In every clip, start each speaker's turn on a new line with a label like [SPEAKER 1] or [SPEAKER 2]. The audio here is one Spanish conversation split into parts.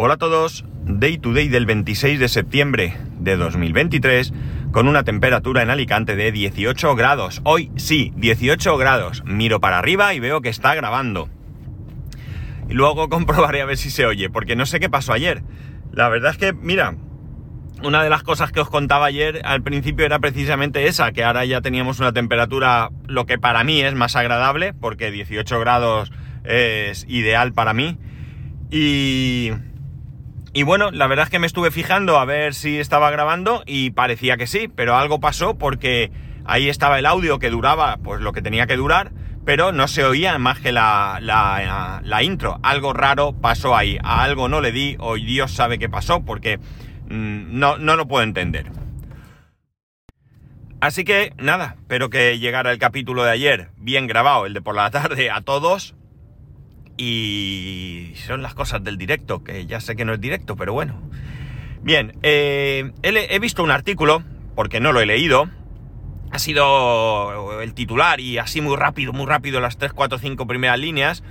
[SPEAKER 1] Hola a todos, Day to Day del 26 de septiembre de 2023 con una temperatura en Alicante de 18 grados. Hoy sí, 18 grados. Miro para arriba y veo que está grabando. Y luego comprobaré a ver si se oye, porque no sé qué pasó ayer. La verdad es que, mira, una de las cosas que os contaba ayer al principio era precisamente esa, que ahora ya teníamos una temperatura, lo que para mí es más agradable, porque 18 grados es ideal para mí. Y, y bueno, la verdad es que me estuve fijando a ver si estaba grabando y parecía que sí, pero algo pasó porque ahí estaba el audio que duraba pues lo que tenía que durar, pero no se oía más que la, la, la intro. Algo raro pasó ahí, a algo no le di, hoy Dios sabe qué pasó porque mmm, no, no lo puedo entender. Así que nada, espero que llegara el capítulo de ayer bien grabado, el de por la tarde, a todos. Y son las cosas del directo, que ya sé que no es directo, pero bueno. Bien, eh, he, visto un artículo, porque no lo he leído. Ha sido el titular y así muy rápido, muy rápido las 3, 4, 5 primeras líneas,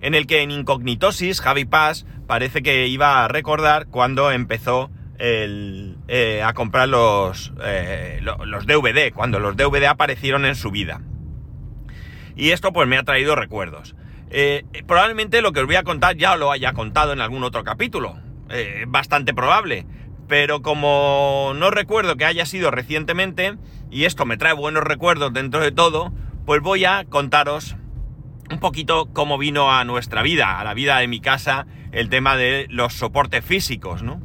[SPEAKER 1] en el que en Incognitosis Javi Paz parece que iba a recordar cuando empezó eh, a comprar los, eh, los DVD, cuando los DVD aparecieron en su vida. Y esto pues me ha traído recuerdos. Eh, probablemente lo que os voy a contar ya lo haya contado en algún otro capítulo. Eh, bastante probable. Pero como no recuerdo que haya sido recientemente, y esto me trae buenos recuerdos dentro de todo, pues voy a contaros un poquito cómo vino a nuestra vida, a la vida de mi casa, el tema de los soportes físicos, ¿no?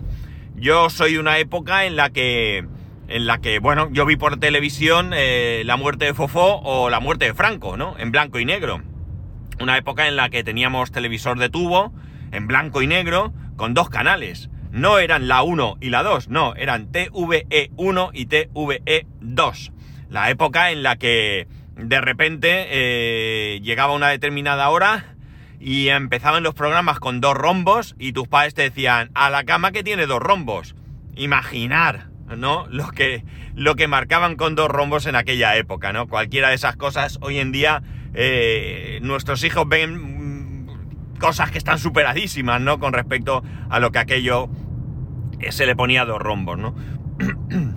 [SPEAKER 1] Yo soy una época en la que, en la que, bueno, yo vi por televisión eh, la muerte de Fofó o la muerte de Franco, ¿no? En blanco y negro una época en la que teníamos televisor de tubo, en blanco y negro, con dos canales. No eran la 1 y la 2, no, eran TVE1 y TVE2. La época en la que de repente eh, llegaba una determinada hora y empezaban los programas con dos rombos y tus padres te decían, a la cama que tiene dos rombos. Imaginar, ¿no? Lo que, lo que marcaban con dos rombos en aquella época, ¿no? Cualquiera de esas cosas hoy en día eh, nuestros hijos ven cosas que están superadísimas, ¿no? Con respecto a lo que aquello se le ponía dos rombos, ¿no?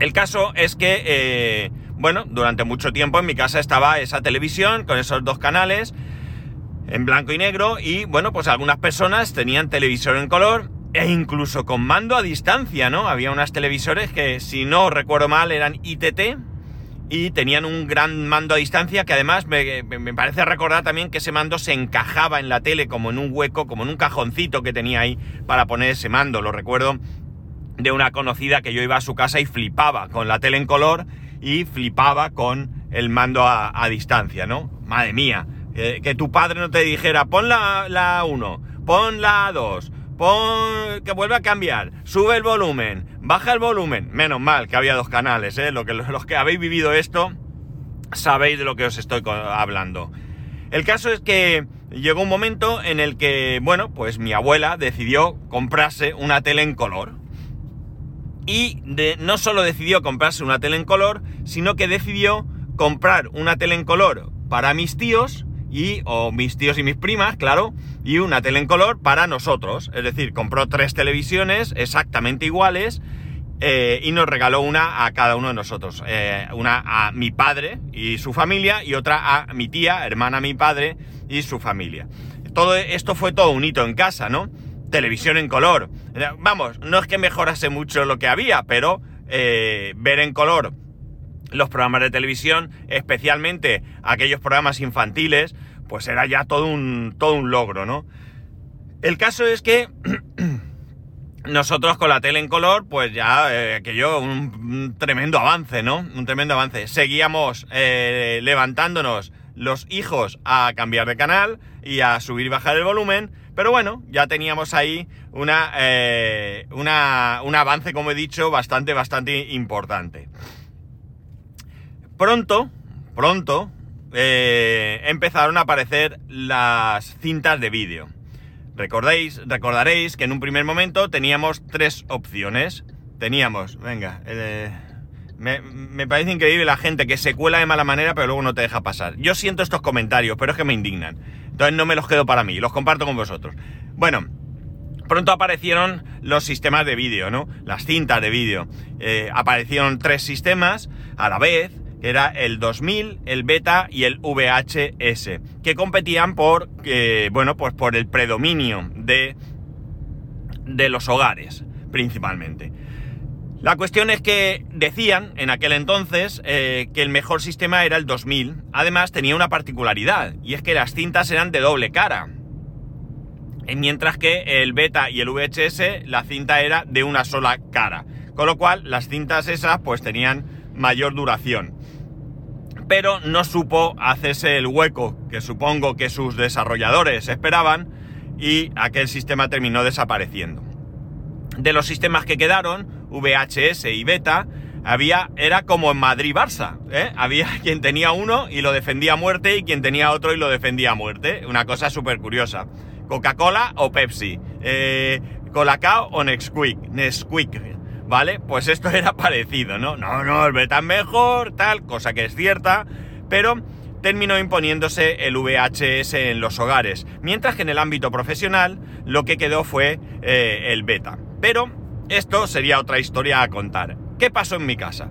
[SPEAKER 1] El caso es que, eh, bueno, durante mucho tiempo en mi casa estaba esa televisión con esos dos canales en blanco y negro y, bueno, pues algunas personas tenían televisor en color e incluso con mando a distancia, ¿no? Había unas televisores que, si no recuerdo mal, eran ITT, y tenían un gran mando a distancia que además me, me, parece recordar también que ese mando se encajaba en la tele como en un hueco, como en un cajoncito que tenía ahí para poner ese mando. Lo recuerdo de una conocida que yo iba a su casa y flipaba con la tele en color y flipaba con el mando a, distancia, ¿no? Madre mía, que, que, tu padre no te dijera pon la 1, pon la 2, pon que vuelva a cambiar, sube el volumen, baja el volumen. Menos mal que había dos canales, ¿eh? Lo que, los que habéis vivido esto sabéis de lo que os estoy hablando. El caso es que llegó un momento en el que, bueno, pues mi abuela decidió comprarse una tele en color. Y de, no solo decidió comprarse una tele en color, sino que decidió comprar una tele en color para mis tíos y, o mis tíos y mis primas, claro, y una tele en color para nosotros. Es decir, compró tres televisiones exactamente iguales eh, y nos regaló una a cada uno de nosotros. Eh, una a mi padre y su familia y otra a mi tía, hermana mi padre y su familia. Todo esto fue todo un hito en casa, ¿no? Televisión en color. Vamos, no es que mejorase mucho lo que había, pero eh, ver en color los programas de televisión, especialmente aquellos programas infantiles, pues era ya todo un, todo un logro, ¿no? El caso es que nosotros con la tele en color, pues ya eh, aquello, un, tremendo avance, ¿no? Un tremendo avance. Seguíamos eh, levantándonos los hijos a cambiar de canal y a subir y bajar el volumen, pero bueno, ya teníamos ahí una, eh, una, un avance, como he dicho, bastante, bastante importante pronto, pronto, eh, empezaron a aparecer las cintas de vídeo. Recordáis, recordaréis que en un primer momento teníamos tres opciones. Teníamos, venga, eh, me, me, parece increíble la gente que se cuela de mala manera pero luego no te deja pasar. Yo siento estos comentarios, pero es que me indignan. Entonces no me los quedo para mí, los comparto con vosotros. Bueno, pronto aparecieron los sistemas de vídeo, ¿no? Las cintas de vídeo. Eh, aparecieron tres sistemas a la vez, era el 2000, el Beta y el VHS, que competían por, bueno, pues por el predominio de, de los hogares, principalmente. La cuestión es que decían en aquel entonces eh, que el mejor sistema era el 2000. Además tenía una particularidad, y es que las cintas eran de doble cara. Mientras que el beta y el VHS, la cinta era de una sola cara. Con lo cual, las cintas esas pues tenían mayor duración. Pero no supo hacerse el hueco que supongo que sus desarrolladores esperaban y aquel sistema terminó desapareciendo. De los sistemas que quedaron, VHS y Beta, había, era como en Madrid-Barça, ¿eh? Había quien tenía uno y lo defendía a muerte y quien tenía otro y lo defendía a muerte. Una cosa súper curiosa. Coca-Cola o Pepsi. Eh, Colacao o Nesquik. Nesquik. ¿Vale? Pues esto era parecido, ¿no? No, no, el Beta es mejor, tal, cosa que es cierta, pero terminó imponiéndose el VHS en los hogares, mientras que en el ámbito profesional lo que quedó fue eh, el Beta. Pero esto sería otra historia a contar. ¿Qué pasó en mi casa?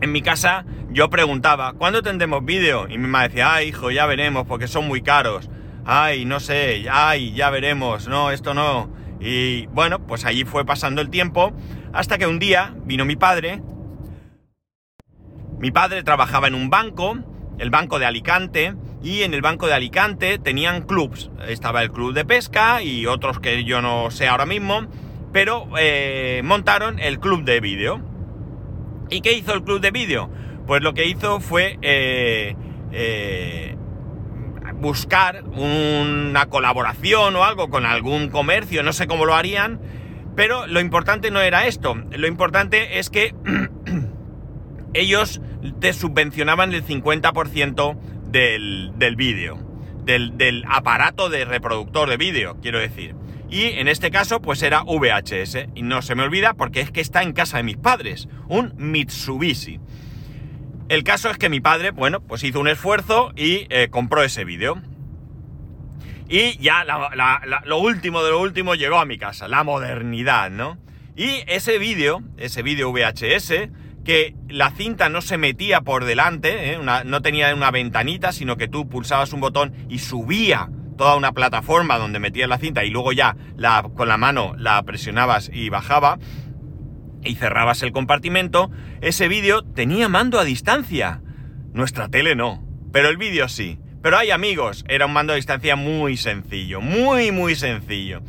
[SPEAKER 1] En mi casa yo preguntaba, ¿cuándo tendremos vídeo? Y mi mamá decía, ay hijo, ya veremos porque son muy caros. Ay, no sé, ay, ya veremos, no, esto no. Y bueno, pues allí fue pasando el tiempo hasta que un día vino mi padre. Mi padre trabajaba en un banco, el banco de Alicante, y en el banco de Alicante tenían clubs. Estaba el club de pesca y otros que yo no sé ahora mismo pero eh, montaron el club de vídeo. ¿Y qué hizo el club de vídeo? Pues lo que hizo fue eh, eh, buscar una colaboración o algo con algún comercio, no sé cómo lo harían, pero lo importante no era esto, lo importante es que ellos te subvencionaban el 50% del, del vídeo, del, del aparato de reproductor de vídeo, quiero decir. Y en este caso, pues era VHS. Y no se me olvida porque es que está en casa de mis padres. Un Mitsubishi. El caso es que mi padre, bueno, pues hizo un esfuerzo y eh, compró ese vídeo. Y ya lo último de lo último llegó a mi casa, la modernidad, ¿no? Y ese vídeo, ese vídeo VHS, que la cinta no se metía por delante, ¿eh? no tenía una ventanita, sino que tú pulsabas un botón y subía toda una plataforma donde metías la cinta y luego ya la, con la mano la presionabas y bajaba y cerrabas el compartimento, ese vídeo tenía mando a distancia. Nuestra tele no, pero el vídeo sí. Pero hay amigos, era un mando a distancia muy sencillo, muy muy sencillo.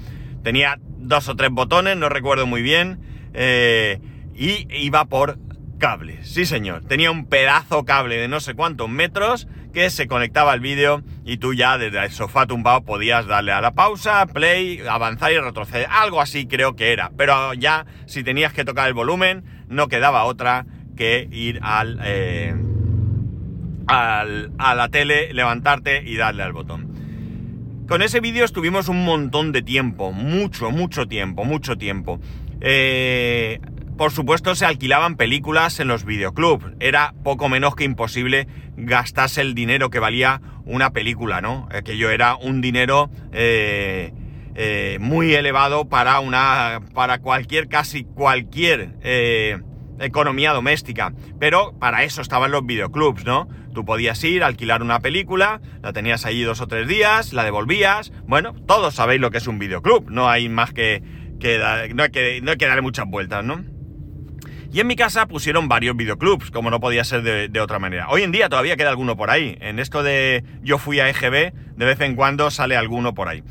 [SPEAKER 1] Tenía dos o tres botones, no recuerdo muy bien, eh, y iba por cable. Sí señor, tenía un pedazo cable de no sé cuántos metros que se conectaba al vídeo y tú ya desde el sofá tumbado podías darle a la pausa, play, avanzar y retroceder. Algo así creo que era. Pero ya si tenías que tocar el volumen, no quedaba otra que ir al, eh, al a la tele, levantarte y darle al botón. Con ese vídeo estuvimos un montón de tiempo, mucho, mucho tiempo, mucho tiempo. Eh, por supuesto, se alquilaban películas en los videoclubs. Era poco menos que imposible gastarse el dinero que valía una película, ¿no? Aquello era un dinero eh, eh, muy elevado para una. para cualquier, casi cualquier eh, economía doméstica. Pero para eso estaban los videoclubs, ¿no? Tú podías ir, alquilar una película, la tenías allí dos o tres días, la devolvías. Bueno, todos sabéis lo que es un videoclub. No hay más que. no, hay que no hay que darle muchas vueltas, ¿no? Y en mi casa pusieron varios videoclubs, como no podía ser de, otra manera. Hoy en día todavía queda alguno por ahí. En esto de yo fui a EGB, de vez en cuando sale alguno por ahí.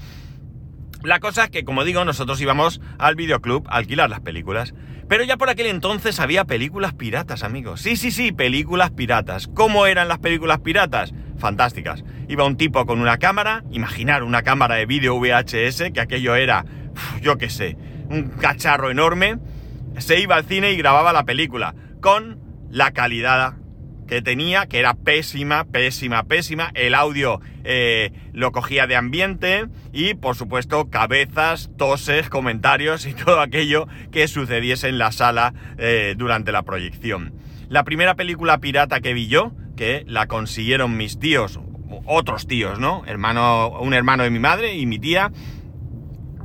[SPEAKER 1] La cosa es que, como digo, nosotros íbamos al videoclub a alquilar las películas. Pero ya por aquel entonces había películas piratas, amigos. Sí, sí, sí, películas piratas. ¿Cómo eran las películas piratas? Fantásticas. Iba un tipo con una cámara, imaginar una cámara de vídeo VHS, que aquello era, yo qué sé, un cacharro enorme se iba al cine y grababa la película con la calidad que tenía, que era pésima, pésima, pésima. El audio eh, lo cogía de ambiente y, por supuesto, cabezas, toses, comentarios y todo aquello que sucediese en la sala eh, durante la proyección. La primera película pirata que vi yo, que la consiguieron mis tíos, otros tíos, ¿no? Hermano, un hermano de mi madre y mi tía,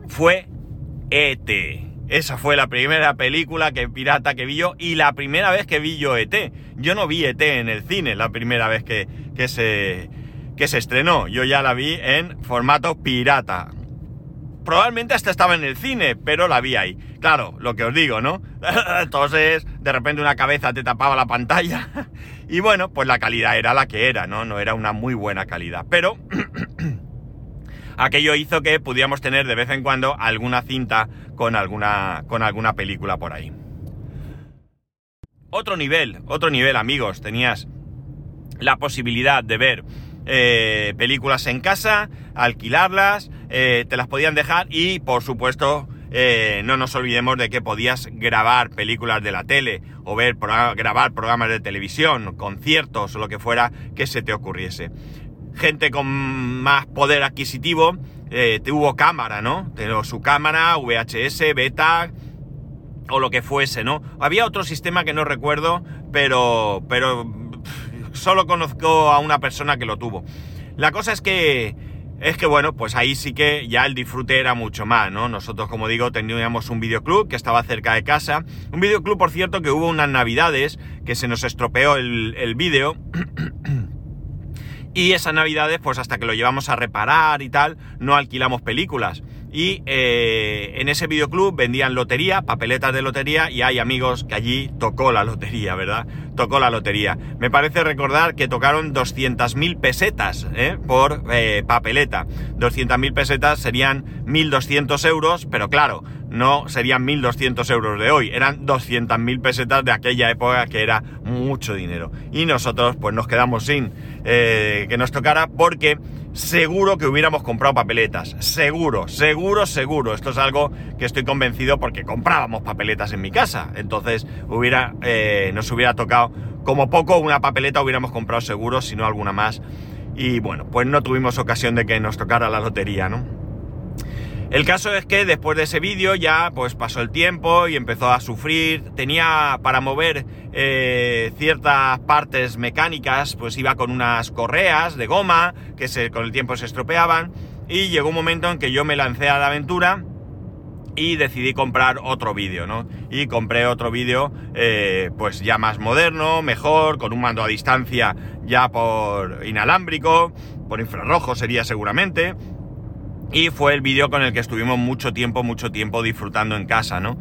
[SPEAKER 1] fue ET. Esa fue la primera película que pirata que vi yo y la primera vez que vi yo ET. Yo no vi ET en el cine la primera vez que, que, se, que se estrenó. Yo ya la vi en formato pirata. Probablemente hasta estaba en el cine, pero la vi ahí. Claro, lo que os digo, ¿no? Entonces, de repente una cabeza te tapaba la pantalla. y bueno, pues la calidad era la que era, ¿no? No era una muy buena calidad. Pero aquello hizo que pudiéramos tener de vez en cuando alguna cinta con alguna, con alguna película por ahí. Otro nivel, otro nivel amigos, tenías la posibilidad de ver eh, películas en casa, alquilarlas, eh, te las podían dejar y por supuesto eh, no nos olvidemos de que podías grabar películas de la tele o ver grabar programas de televisión, conciertos o lo que fuera que se te ocurriese gente con más poder adquisitivo eh, tuvo cámara, ¿no? Tenía su cámara, VHS, beta o lo que fuese, ¿no? Había otro sistema que no recuerdo, pero, pero solo conozco a una persona que lo tuvo. La cosa es que, es que bueno, pues ahí sí que ya el disfrute era mucho más, ¿no? Nosotros, como digo, teníamos un videoclub que estaba cerca de casa. Un videoclub, por cierto, que hubo unas navidades que se nos estropeó el, el vídeo. Y esas navidades, pues hasta que lo llevamos a reparar y tal, no alquilamos películas. Y eh, en ese videoclub vendían lotería, papeletas de lotería, y hay amigos que allí tocó la lotería, ¿verdad? Tocó la lotería. Me parece recordar que tocaron 200.000 pesetas ¿eh? por eh, papeleta. 200.000 pesetas serían 1.200 euros, pero claro, no serían 1.200 euros de hoy, eran 200.000 pesetas de aquella época que era mucho dinero. Y nosotros pues nos quedamos sin eh, que nos tocara porque seguro que hubiéramos comprado papeletas. Seguro, seguro, seguro. Esto es algo que estoy convencido porque comprábamos papeletas en mi casa. Entonces eh, nos hubiera tocado como poco una papeleta hubiéramos comprado seguro, si no alguna más. Y bueno, pues no tuvimos ocasión de que nos tocara la lotería, ¿no? El caso es que después de ese vídeo ya pues pasó el tiempo y empezó a sufrir. Tenía para mover eh, ciertas partes mecánicas, pues iba con unas correas de goma que se, con el tiempo se estropeaban. Y llegó un momento en que yo me lancé a la aventura y decidí comprar otro vídeo, ¿no? Y compré otro vídeo eh, pues ya más moderno, mejor, con un mando a distancia ya por inalámbrico, por infrarrojo sería seguramente y fue el vídeo con el que estuvimos mucho tiempo, mucho tiempo disfrutando en casa, ¿no?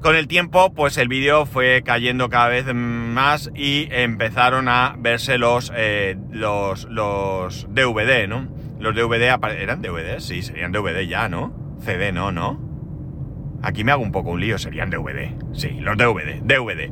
[SPEAKER 1] Con el tiempo, pues el vídeo fue cayendo cada vez más y empezaron a verse los, eh, los, los DVD, ¿no? Los DVD eran DVD, sí, serían DVD ya, ¿no? CD no, ¿no? Aquí me hago un poco un lío, serían DVD. Sí, los DVD, DVD.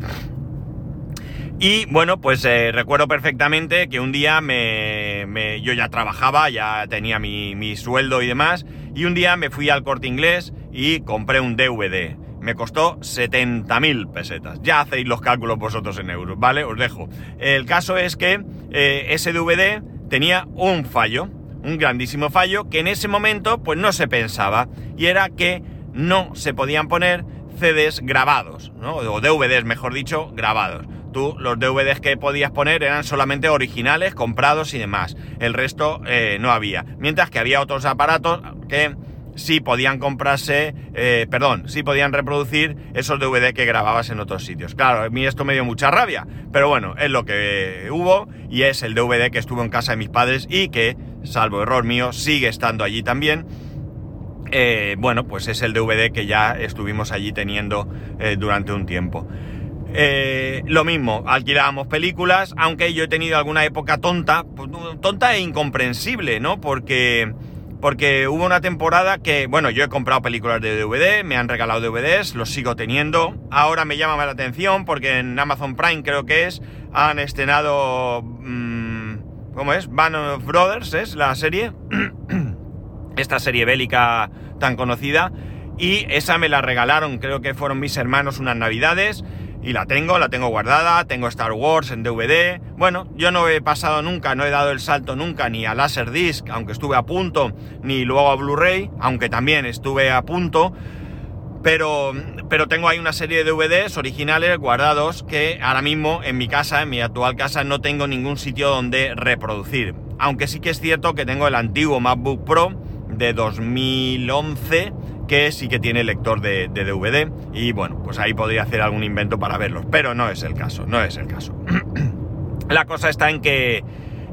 [SPEAKER 1] Y bueno, pues eh, recuerdo perfectamente que un día me, yo ya trabajaba, ya tenía mi, sueldo y demás, y un día me fui al corte inglés y compré un DVD. Me costó 70.000 pesetas. Ya hacéis los cálculos vosotros en euros, ¿vale? Os dejo. El caso es que eh, ese DVD tenía un fallo, un grandísimo fallo, que en ese momento pues no se pensaba, y era que no se podían poner CDs grabados, ¿no? O DVDs, mejor dicho, grabados. Los DVDs que podías poner eran solamente originales, comprados y demás. El resto eh, no había. Mientras que había otros aparatos que sí podían comprarse, eh, perdón, sí podían reproducir esos DVD que grababas en otros sitios. Claro, a mí esto me dio mucha rabia, pero bueno, es lo que hubo y es el DVD que estuvo en casa de mis padres y que, salvo error mío, sigue estando allí también. Eh, bueno, pues es el DVD que ya estuvimos allí teniendo durante un tiempo. Eh, lo mismo, alquilábamos películas, aunque yo he tenido alguna época tonta, pues, tonta e incomprensible, ¿no? Porque, porque hubo una temporada que, bueno, yo he comprado películas de DVD, me han regalado DVDs, los sigo teniendo. Ahora me llama la atención porque en Amazon Prime creo que es, han estrenado... Mmm, ¿Cómo es? Band of Brothers, ¿es la serie? Esta serie bélica tan conocida. Y esa me la regalaron, creo que fueron mis hermanos unas navidades y la tengo, la tengo guardada, tengo Star Wars en DVD. Bueno, yo no he pasado nunca, no he dado el salto nunca ni a Laserdisc, aunque estuve a punto, ni luego a Blu-ray, aunque también estuve a punto. Pero, pero tengo ahí una serie de DVDs originales guardados que ahora mismo en mi casa, en mi actual casa, no tengo ningún sitio donde reproducir. Aunque sí que es cierto que tengo el antiguo MacBook Pro de 2011 que sí que tiene lector de, de, DVD y bueno, pues ahí podría hacer algún invento para verlos, pero no es el caso, no es el caso. La cosa está en que,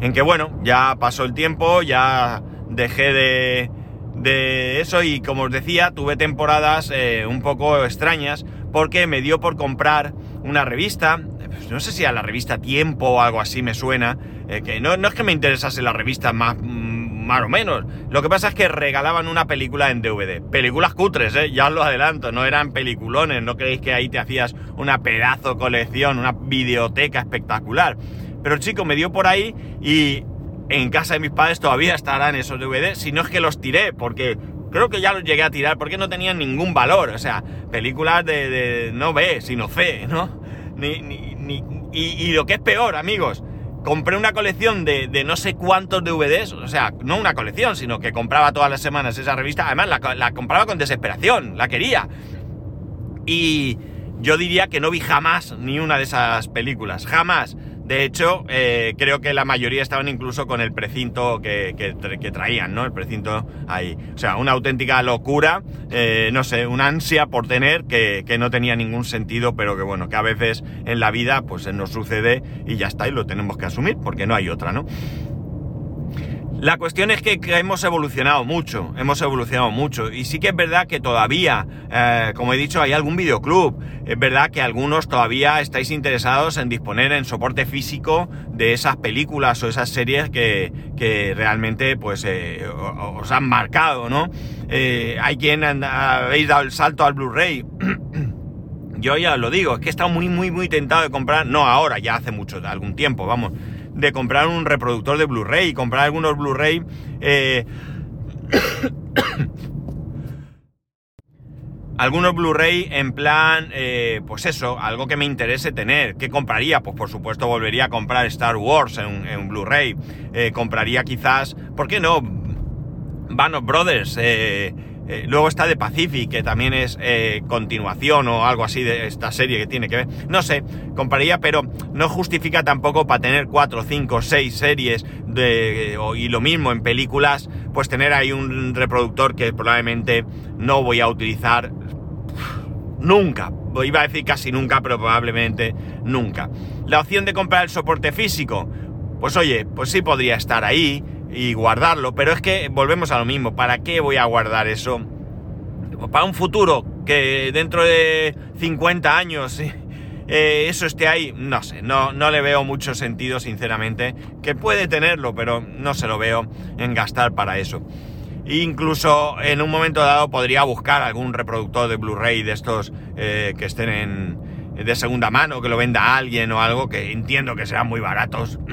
[SPEAKER 1] en que bueno, ya pasó el tiempo, ya dejé de, de eso y como os decía, tuve temporadas eh, un poco extrañas porque me dio por comprar una revista, pues no sé si a la revista Tiempo o algo así me suena, eh, que no, no, es que me interesase la revista más, mm, más o menos, lo que pasa es que regalaban una película en DVD, películas cutres, eh, ya os lo adelanto, no eran peliculones, no creéis que ahí te hacías una pedazo colección, una videoteca espectacular, pero chico, me dio por ahí y en casa de mis padres todavía estarán esos DVDs, si no es que los tiré, porque creo que ya los llegué a tirar porque no tenían ningún valor, o sea, películas de, no B, sino C, ¿no? Ni, ni, ni, y, lo que es peor, amigos, compré una colección de, de, no sé cuántos DVDs, o sea, no una colección, sino que compraba todas las semanas esa revista, además la, la compraba con desesperación, la quería. Y yo diría que no vi jamás ni una de esas películas, jamás. De hecho, eh, creo que la mayoría estaban incluso con el precinto que, que, traían, ¿no? El precinto ahí. O sea, una auténtica locura, eh, no sé, una ansia por tener que, que, no tenía ningún sentido, pero que bueno, que a veces en la vida pues nos sucede y ya está, y lo tenemos que asumir, porque no hay otra, ¿no? La cuestión es que, hemos evolucionado mucho, hemos evolucionado mucho. Y sí que es verdad que todavía, eh, como he dicho, hay algún videoclub. Es verdad que algunos todavía estáis interesados en disponer en soporte físico de esas películas o esas series que, que realmente pues eh, os han marcado, ¿no? Eh, hay quien habéis dado el salto al Blu-ray. Yo ya lo digo, es que he estado muy, muy, muy tentado de comprar, no ahora, ya hace mucho, algún tiempo, vamos de comprar un reproductor de Blu-ray, comprar algunos Blu-ray. Eh, algunos Blu-ray en plan, eh, pues eso, algo que me interese tener. ¿Qué compraría? Pues por supuesto volvería a comprar Star Wars en, Blu-ray. Eh, compraría quizás, ¿por qué no? Band of Brothers. Eh, eh, luego está The Pacific, que también es eh, continuación o algo así de esta serie que tiene que ver. No sé, compraría, pero no justifica tampoco para tener 4, 5, 6 series de, y lo mismo en películas, pues tener ahí un reproductor que probablemente no voy a utilizar nunca. Iba a decir casi nunca, pero probablemente nunca. La opción de comprar el soporte físico, pues oye, pues sí podría estar ahí y guardarlo, pero es que volvemos a lo mismo, ¿para qué voy a guardar eso? Para un futuro, que dentro de 50 años eh, eso esté ahí, no sé, no, no le veo mucho sentido, sinceramente, que puede tenerlo, pero no se lo veo en gastar para eso. Incluso en un momento dado podría buscar algún reproductor de Blu-ray de estos eh, que estén en, de segunda mano, que lo venda alguien o algo, que entiendo que serán muy baratos.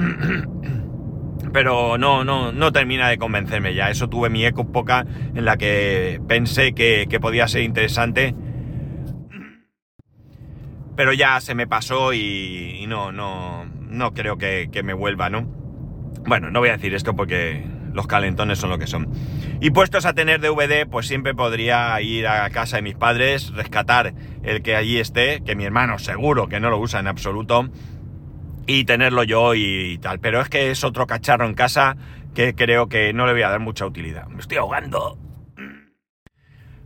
[SPEAKER 1] pero no, no, no termina de convencerme ya. Eso tuve mi época en la que pensé que, que podía ser interesante, pero ya se me pasó y, y no, no, no creo que, que, me vuelva, ¿no? Bueno, no voy a decir esto porque los calentones son lo que son. Y puestos a tener DVD, pues siempre podría ir a casa de mis padres, rescatar el que allí esté, que mi hermano seguro que no lo usa en absoluto, y tenerlo yo y, tal. Pero es que es otro cacharro en casa que creo que no le voy a dar mucha utilidad. Me estoy ahogando.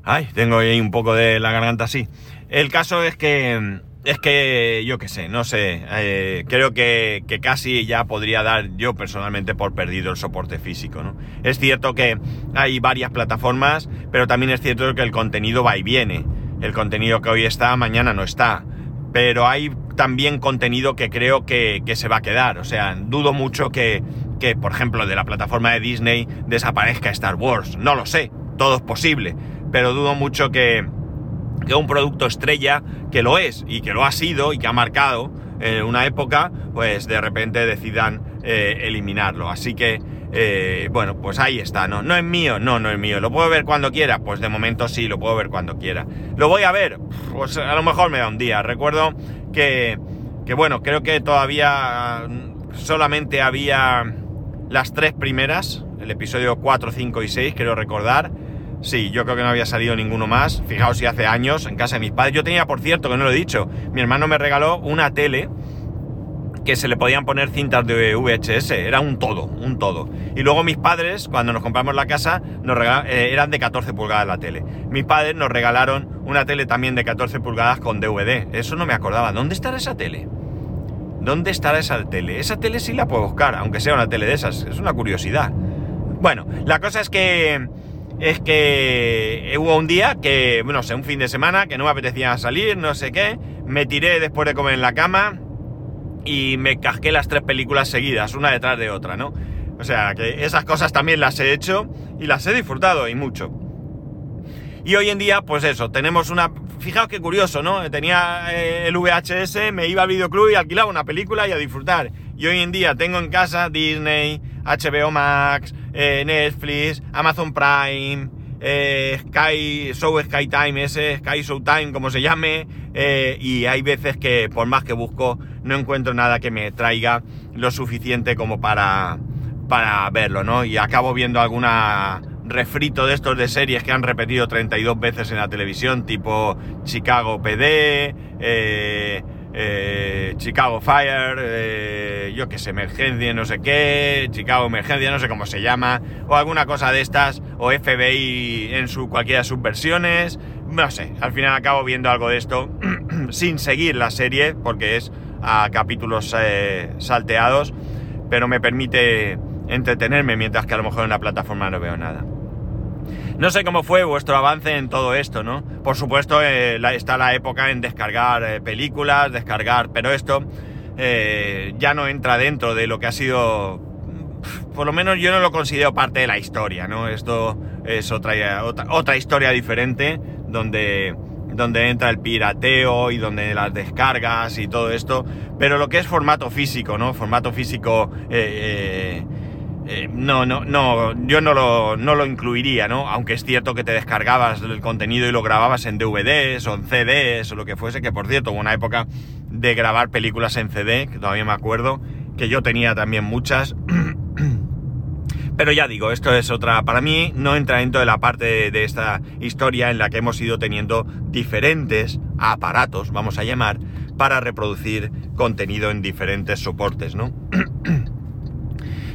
[SPEAKER 1] Ay, tengo ahí un poco de la garganta así. El caso es que, es que, yo qué sé, no sé, eh, creo que, que, casi ya podría dar yo personalmente por perdido el soporte físico, ¿no? Es cierto que hay varias plataformas, pero también es cierto que el contenido va y viene. El contenido que hoy está, mañana no está. Pero hay también contenido que creo que, que, se va a quedar. O sea, dudo mucho que, que, por ejemplo, de la plataforma de Disney desaparezca Star Wars. No lo sé, todo es posible. Pero dudo mucho que, que un producto estrella, que lo es y que lo ha sido y que ha marcado en una época, pues de repente decidan eh, eliminarlo. Así que, eh, bueno, pues ahí está, ¿no? No es mío, no, no es mío. ¿Lo puedo ver cuando quiera? Pues de momento sí, lo puedo ver cuando quiera. ¿Lo voy a ver? Pues a lo mejor me da un día. Recuerdo que, que bueno, creo que todavía solamente había las tres primeras, el episodio 4, 5 y 6, quiero recordar. Sí, yo creo que no había salido ninguno más. Fijaos si hace años, en casa de mis padres. Yo tenía, por cierto, que no lo he dicho, mi hermano me regaló una tele que se le podían poner cintas de VHS, era un todo, un todo. Y luego mis padres, cuando nos compramos la casa, nos eh, eran de 14 pulgadas la tele. Mis padres nos regalaron una tele también de 14 pulgadas con DVD. Eso no me acordaba. ¿Dónde estará esa tele? ¿Dónde estará esa tele? Esa tele sí la puedo buscar, aunque sea una tele de esas. Es una curiosidad. Bueno, la cosa es que es que hubo un día que, no sé, un fin de semana que no me apetecía salir, no sé qué, me tiré después de comer en la cama y me casqué las tres películas seguidas, una detrás de otra, ¿no? O sea, que esas cosas también las he hecho y las he disfrutado y mucho. Y hoy en día, pues eso, tenemos una... Fijaos qué curioso, ¿no? Tenía eh, el VHS, me iba al videoclub y alquilaba una película y a disfrutar. Y hoy en día tengo en casa Disney, HBO Max, eh, Netflix, Amazon Prime, eh, Sky, Show Sky Time, ese Sky Showtime, como se llame, eh, y hay veces que por más que busco no encuentro nada que me traiga lo suficiente como para, para verlo, ¿no? Y acabo viendo alguna refrito de estos de series que han repetido 32 veces en la televisión, tipo Chicago PD, eh, eh, Chicago Fire, eh, yo que sé, emergencia, no sé qué, Chicago Emergencia, no sé cómo se llama, o alguna cosa de estas, o FBI en su cualquiera de sus versiones, no sé, al final acabo viendo algo de esto sin seguir la serie, porque es a capítulos eh, salteados, pero me permite entretenerme mientras que a lo mejor en la plataforma no veo nada. No sé cómo fue vuestro avance en todo esto, ¿no? Por supuesto, eh, está la época en descargar eh, películas, descargar, pero esto eh, ya no entra dentro de lo que ha sido, por lo menos yo no lo considero parte de la historia, ¿no? Esto es otra, otra, historia diferente donde, donde entra el pirateo y donde las descargas y todo esto, pero lo que es formato físico, ¿no? Formato físico... no, no, no, yo no lo, no lo incluiría, ¿no? Aunque es cierto que te descargabas el contenido y lo grababas en DVDs o en CDs o lo que fuese, que por cierto, hubo una época de grabar películas en CD, que todavía me acuerdo, que yo tenía también muchas. Pero ya digo, esto es otra, para mí no entra dentro de la parte de esta historia en la que hemos ido teniendo diferentes aparatos, vamos a llamar, para reproducir contenido en diferentes soportes, ¿no?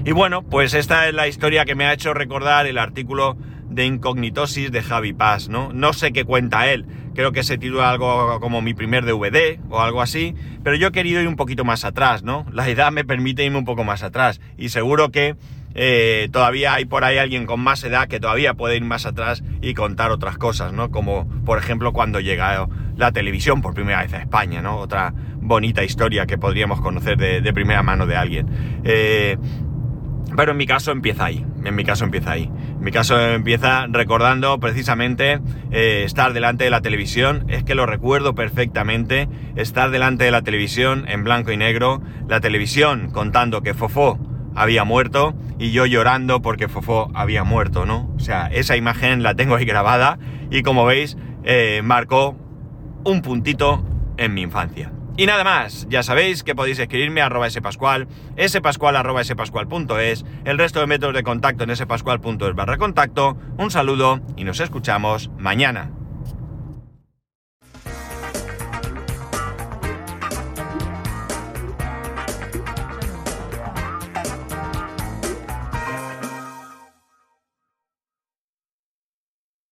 [SPEAKER 1] Y bueno, pues esta es la historia que me ha hecho recordar el artículo de Incognitosis de Javi Paz, ¿no? No sé qué cuenta él, creo que se titula algo como mi primer DVD o algo así, pero yo he querido ir un poquito más atrás, ¿no? La edad me permite irme un poco más atrás y seguro que eh, todavía hay por ahí alguien con más edad que todavía puede ir más atrás y contar otras cosas, ¿no? Como por ejemplo cuando llega la televisión por primera vez a España, ¿no? Otra bonita historia que podríamos conocer de, primera mano de alguien. Eh, pero en mi caso empieza ahí, en mi caso empieza ahí. En mi caso empieza recordando precisamente eh, estar delante de la televisión, es que lo recuerdo perfectamente, estar delante de la televisión en blanco y negro, la televisión contando que Fofó había muerto y yo llorando porque Fofó había muerto, ¿no? O sea, esa imagen la tengo ahí grabada y como veis eh, marcó un puntito en mi infancia. Y nada más, ya sabéis que podéis escribirme a arroba spascual, spascual arroba spascual.es, el resto de métodos de contacto en spascual.es barra contacto. Un saludo y nos escuchamos mañana.